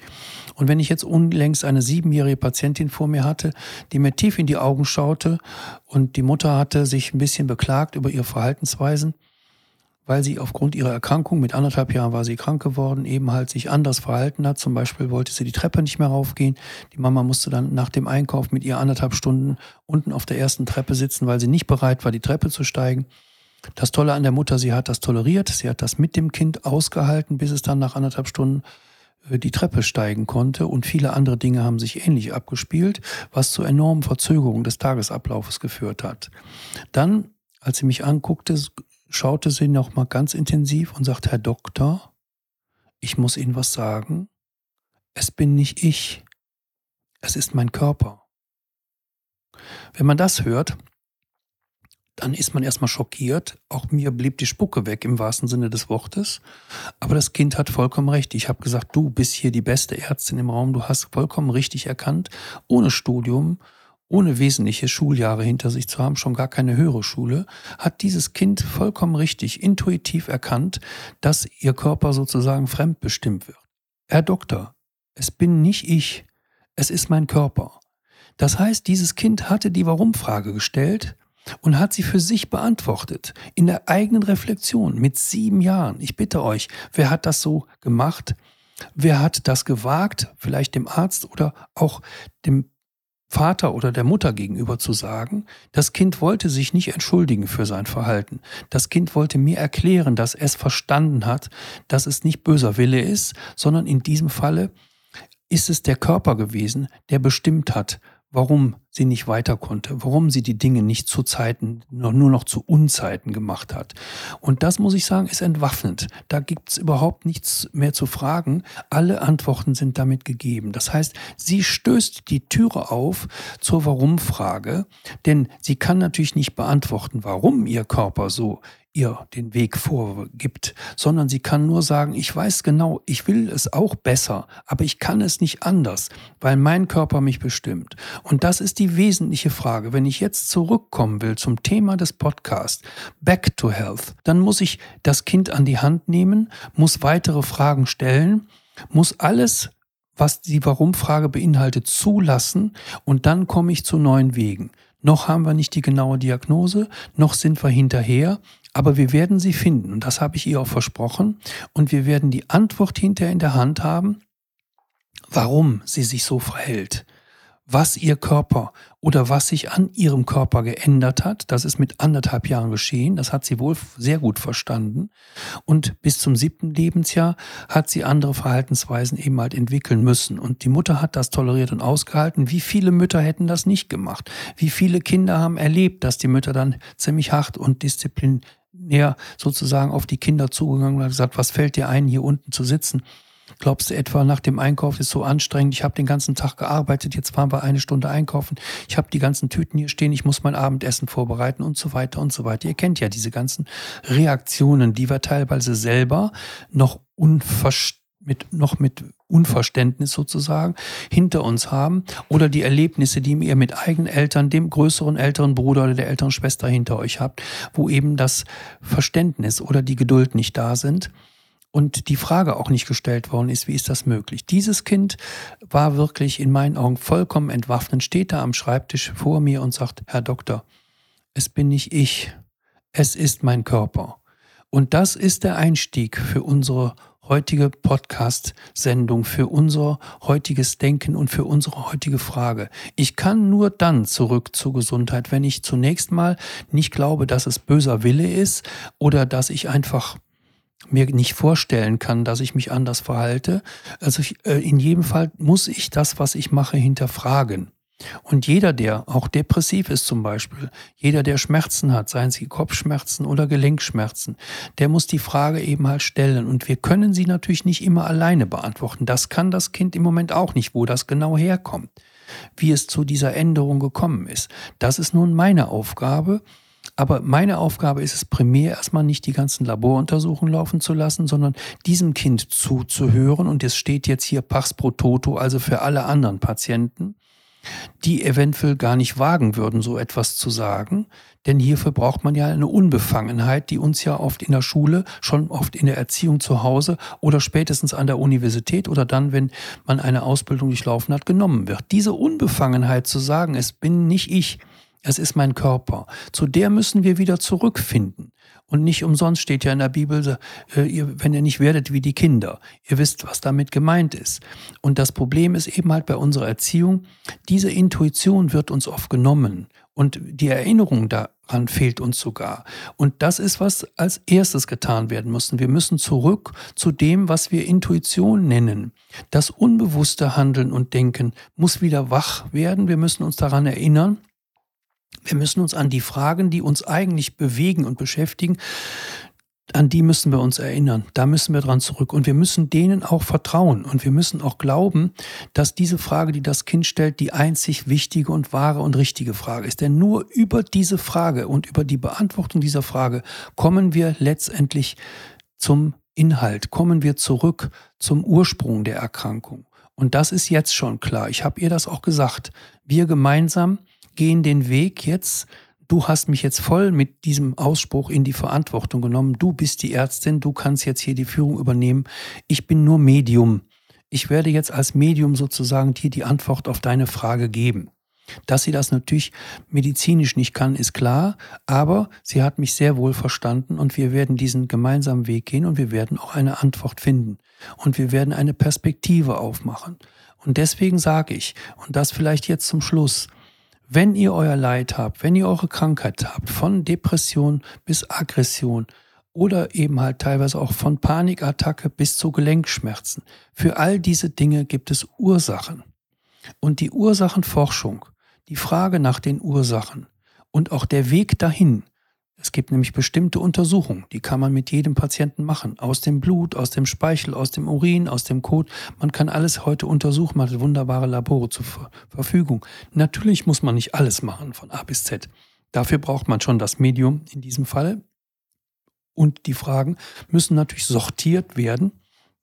[SPEAKER 1] Und wenn ich jetzt unlängst eine siebenjährige Patientin vor mir hatte, die mir tief in die Augen schaute und die Mutter hatte sich ein bisschen beklagt über ihre Verhaltensweisen, weil sie aufgrund ihrer Erkrankung, mit anderthalb Jahren war sie krank geworden, eben halt sich anders verhalten hat. Zum Beispiel wollte sie die Treppe nicht mehr raufgehen. Die Mama musste dann nach dem Einkauf mit ihr anderthalb Stunden unten auf der ersten Treppe sitzen, weil sie nicht bereit war, die Treppe zu steigen. Das Tolle an der Mutter, sie hat das toleriert, sie hat das mit dem Kind ausgehalten, bis es dann nach anderthalb Stunden äh, die Treppe steigen konnte und viele andere Dinge haben sich ähnlich abgespielt, was zu enormen Verzögerungen des Tagesablaufes geführt hat. Dann, als sie mich anguckte, schaute sie noch mal ganz intensiv und sagte, Herr Doktor, ich muss Ihnen was sagen. Es bin nicht ich, es ist mein Körper. Wenn man das hört, dann ist man erstmal schockiert. Auch mir blieb die Spucke weg im wahrsten Sinne des Wortes. Aber das Kind hat vollkommen recht. Ich habe gesagt, du bist hier die beste Ärztin im Raum. Du hast vollkommen richtig erkannt, ohne Studium ohne wesentliche Schuljahre hinter sich zu haben, schon gar keine höhere Schule, hat dieses Kind vollkommen richtig, intuitiv erkannt, dass ihr Körper sozusagen fremdbestimmt wird. Herr Doktor, es bin nicht ich, es ist mein Körper. Das heißt, dieses Kind hatte die Warum-Frage gestellt und hat sie für sich beantwortet, in der eigenen Reflexion, mit sieben Jahren. Ich bitte euch, wer hat das so gemacht? Wer hat das gewagt? Vielleicht dem Arzt oder auch dem Vater oder der Mutter gegenüber zu sagen, das Kind wollte sich nicht entschuldigen für sein Verhalten. Das Kind wollte mir erklären, dass es verstanden hat, dass es nicht böser Wille ist, sondern in diesem Falle ist es der Körper gewesen, der bestimmt hat, warum sie nicht weiter konnte, warum sie die Dinge nicht zu Zeiten, nur noch zu Unzeiten gemacht hat. Und das, muss ich sagen, ist entwaffnend. Da gibt's überhaupt nichts mehr zu fragen. Alle Antworten sind damit gegeben. Das heißt, sie stößt die Türe auf zur Warum-Frage, denn sie kann natürlich nicht beantworten, warum ihr Körper so ihr den Weg vorgibt, sondern sie kann nur sagen, ich weiß genau, ich will es auch besser, aber ich kann es nicht anders, weil mein Körper mich bestimmt. Und das ist die wesentliche Frage. Wenn ich jetzt zurückkommen will zum Thema des Podcasts, Back to Health, dann muss ich das Kind an die Hand nehmen, muss weitere Fragen stellen, muss alles was die Warum-Frage beinhaltet, zulassen und dann komme ich zu neuen Wegen. Noch haben wir nicht die genaue Diagnose, noch sind wir hinterher, aber wir werden sie finden und das habe ich ihr auch versprochen und wir werden die Antwort hinterher in der Hand haben, warum sie sich so verhält was ihr Körper oder was sich an ihrem Körper geändert hat. Das ist mit anderthalb Jahren geschehen. Das hat sie wohl sehr gut verstanden. Und bis zum siebten Lebensjahr hat sie andere Verhaltensweisen eben halt entwickeln müssen. Und die Mutter hat das toleriert und ausgehalten. Wie viele Mütter hätten das nicht gemacht? Wie viele Kinder haben erlebt, dass die Mütter dann ziemlich hart und disziplinär sozusagen auf die Kinder zugegangen und gesagt, was fällt dir ein, hier unten zu sitzen? Glaubst du etwa, nach dem Einkauf ist so anstrengend, ich habe den ganzen Tag gearbeitet, jetzt fahren wir eine Stunde einkaufen, ich habe die ganzen Tüten hier stehen, ich muss mein Abendessen vorbereiten und so weiter und so weiter. Ihr kennt ja diese ganzen Reaktionen, die wir teilweise selber noch unverständlich mit, noch mit Unverständnis sozusagen hinter uns haben oder die Erlebnisse, die ihr mit eigenen Eltern, dem größeren älteren Bruder oder der älteren Schwester hinter euch habt, wo eben das Verständnis oder die Geduld nicht da sind und die Frage auch nicht gestellt worden ist, wie ist das möglich? Dieses Kind war wirklich in meinen Augen vollkommen entwaffnet, steht da am Schreibtisch vor mir und sagt, Herr Doktor, es bin nicht ich, es ist mein Körper. Und das ist der Einstieg für unsere heutige Podcast-Sendung, für unser heutiges Denken und für unsere heutige Frage. Ich kann nur dann zurück zur Gesundheit, wenn ich zunächst mal nicht glaube, dass es böser Wille ist oder dass ich einfach mir nicht vorstellen kann, dass ich mich anders verhalte. Also ich, äh, in jedem Fall muss ich das, was ich mache, hinterfragen. Und jeder, der auch depressiv ist zum Beispiel, jeder, der Schmerzen hat, seien sie Kopfschmerzen oder Gelenkschmerzen, der muss die Frage eben halt stellen. Und wir können sie natürlich nicht immer alleine beantworten. Das kann das Kind im Moment auch nicht, wo das genau herkommt, wie es zu dieser Änderung gekommen ist. Das ist nun meine Aufgabe, aber meine Aufgabe ist es primär erstmal nicht die ganzen Laboruntersuchungen laufen zu lassen, sondern diesem Kind zuzuhören. Und es steht jetzt hier Pax pro Toto, also für alle anderen Patienten, die eventuell gar nicht wagen würden, so etwas zu sagen. Denn hierfür braucht man ja eine Unbefangenheit, die uns ja oft in der Schule, schon oft in der Erziehung zu Hause oder spätestens an der Universität oder dann, wenn man eine Ausbildung durchlaufen hat, genommen wird. Diese Unbefangenheit zu sagen, es bin nicht ich, es ist mein Körper, zu der müssen wir wieder zurückfinden. Und nicht umsonst steht ja in der Bibel, äh, wenn ihr nicht werdet wie die Kinder. Ihr wisst, was damit gemeint ist. Und das Problem ist eben halt bei unserer Erziehung, diese Intuition wird uns oft genommen. Und die Erinnerung daran fehlt uns sogar. Und das ist, was als erstes getan werden muss. Wir müssen zurück zu dem, was wir Intuition nennen. Das unbewusste Handeln und Denken muss wieder wach werden. Wir müssen uns daran erinnern, wir müssen uns an die Fragen, die uns eigentlich bewegen und beschäftigen, an die müssen wir uns erinnern. Da müssen wir dran zurück. Und wir müssen denen auch vertrauen. Und wir müssen auch glauben, dass diese Frage, die das Kind stellt, die einzig wichtige und wahre und richtige Frage ist. Denn nur über diese Frage und über die Beantwortung dieser Frage kommen wir letztendlich zum Inhalt, kommen wir zurück zum Ursprung der Erkrankung. Und das ist jetzt schon klar. Ich habe ihr das auch gesagt. Wir gemeinsam gehen den Weg jetzt. Du hast mich jetzt voll mit diesem Ausspruch in die Verantwortung genommen. Du bist die Ärztin, du kannst jetzt hier die Führung übernehmen. Ich bin nur Medium. Ich werde jetzt als Medium sozusagen dir die Antwort auf deine Frage geben. Dass sie das natürlich medizinisch nicht kann, ist klar, aber sie hat mich sehr wohl verstanden und wir werden diesen gemeinsamen Weg gehen und wir werden auch eine Antwort finden und wir werden eine Perspektive aufmachen. Und deswegen sage ich, und das vielleicht jetzt zum Schluss, wenn ihr euer Leid habt, wenn ihr eure Krankheit habt, von Depression bis Aggression oder eben halt teilweise auch von Panikattacke bis zu Gelenkschmerzen, für all diese Dinge gibt es Ursachen. Und die Ursachenforschung, die Frage nach den Ursachen und auch der Weg dahin, es gibt nämlich bestimmte Untersuchungen, die kann man mit jedem Patienten machen. Aus dem Blut, aus dem Speichel, aus dem Urin, aus dem Kot. Man kann alles heute untersuchen, man hat wunderbare Labore zur Verfügung. Natürlich muss man nicht alles machen von A bis Z. Dafür braucht man schon das Medium in diesem Fall. Und die Fragen müssen natürlich sortiert werden.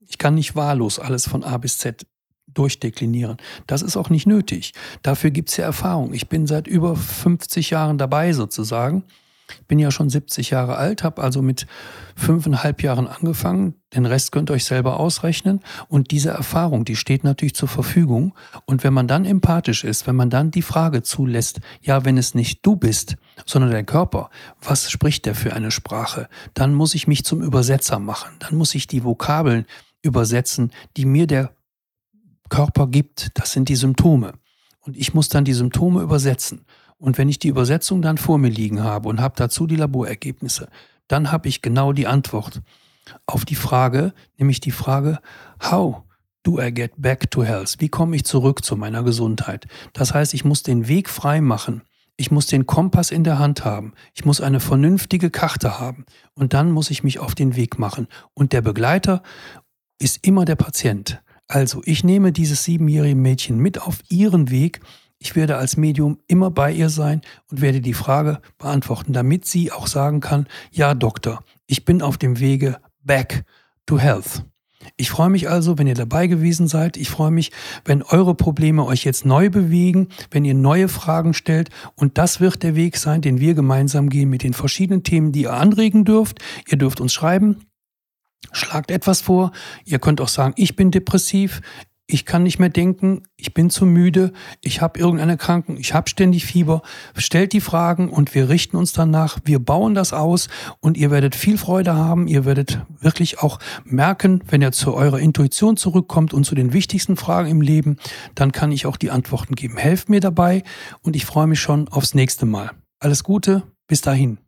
[SPEAKER 1] Ich kann nicht wahllos alles von A bis Z durchdeklinieren. Das ist auch nicht nötig. Dafür gibt es ja Erfahrung. Ich bin seit über 50 Jahren dabei sozusagen bin ja schon 70 Jahre alt, habe also mit fünfeinhalb Jahren angefangen. Den Rest könnt ihr euch selber ausrechnen. Und diese Erfahrung, die steht natürlich zur Verfügung. Und wenn man dann empathisch ist, wenn man dann die Frage zulässt, ja, wenn es nicht du bist, sondern der Körper, was spricht der für eine Sprache? Dann muss ich mich zum Übersetzer machen. Dann muss ich die Vokabeln übersetzen, die mir der Körper gibt. Das sind die Symptome. Und ich muss dann die Symptome übersetzen. Und wenn ich die Übersetzung dann vor mir liegen habe und habe dazu die Laborergebnisse, dann habe ich genau die Antwort auf die Frage, nämlich die Frage, how do I get back to health? Wie komme ich zurück zu meiner Gesundheit? Das heißt, ich muss den Weg frei machen. Ich muss den Kompass in der Hand haben. Ich muss eine vernünftige Karte haben. Und dann muss ich mich auf den Weg machen. Und der Begleiter ist immer der Patient. Also ich nehme dieses siebenjährige Mädchen mit auf ihren Weg ich werde als Medium immer bei ihr sein und werde die Frage beantworten, damit sie auch sagen kann, ja Doktor, ich bin auf dem Wege back to health. Ich freue mich also, wenn ihr dabei gewesen seid. Ich freue mich, wenn eure Probleme euch jetzt neu bewegen, wenn ihr neue Fragen stellt. Und das wird der Weg sein, den wir gemeinsam gehen mit den verschiedenen Themen, die ihr anregen dürft. Ihr dürft uns schreiben. Schlagt etwas vor. Ihr könnt auch sagen, ich bin depressiv, ich kann nicht mehr denken, ich bin zu müde, ich habe irgendeine Krankheit, ich habe ständig Fieber. Stellt die Fragen und wir richten uns danach. Wir bauen das aus und ihr werdet viel Freude haben. Ihr werdet wirklich auch merken, wenn ihr zu eurer Intuition zurückkommt und zu den wichtigsten Fragen im Leben, dann kann ich auch die Antworten geben. Helft mir dabei und ich freue mich schon aufs nächste Mal. Alles Gute, bis dahin.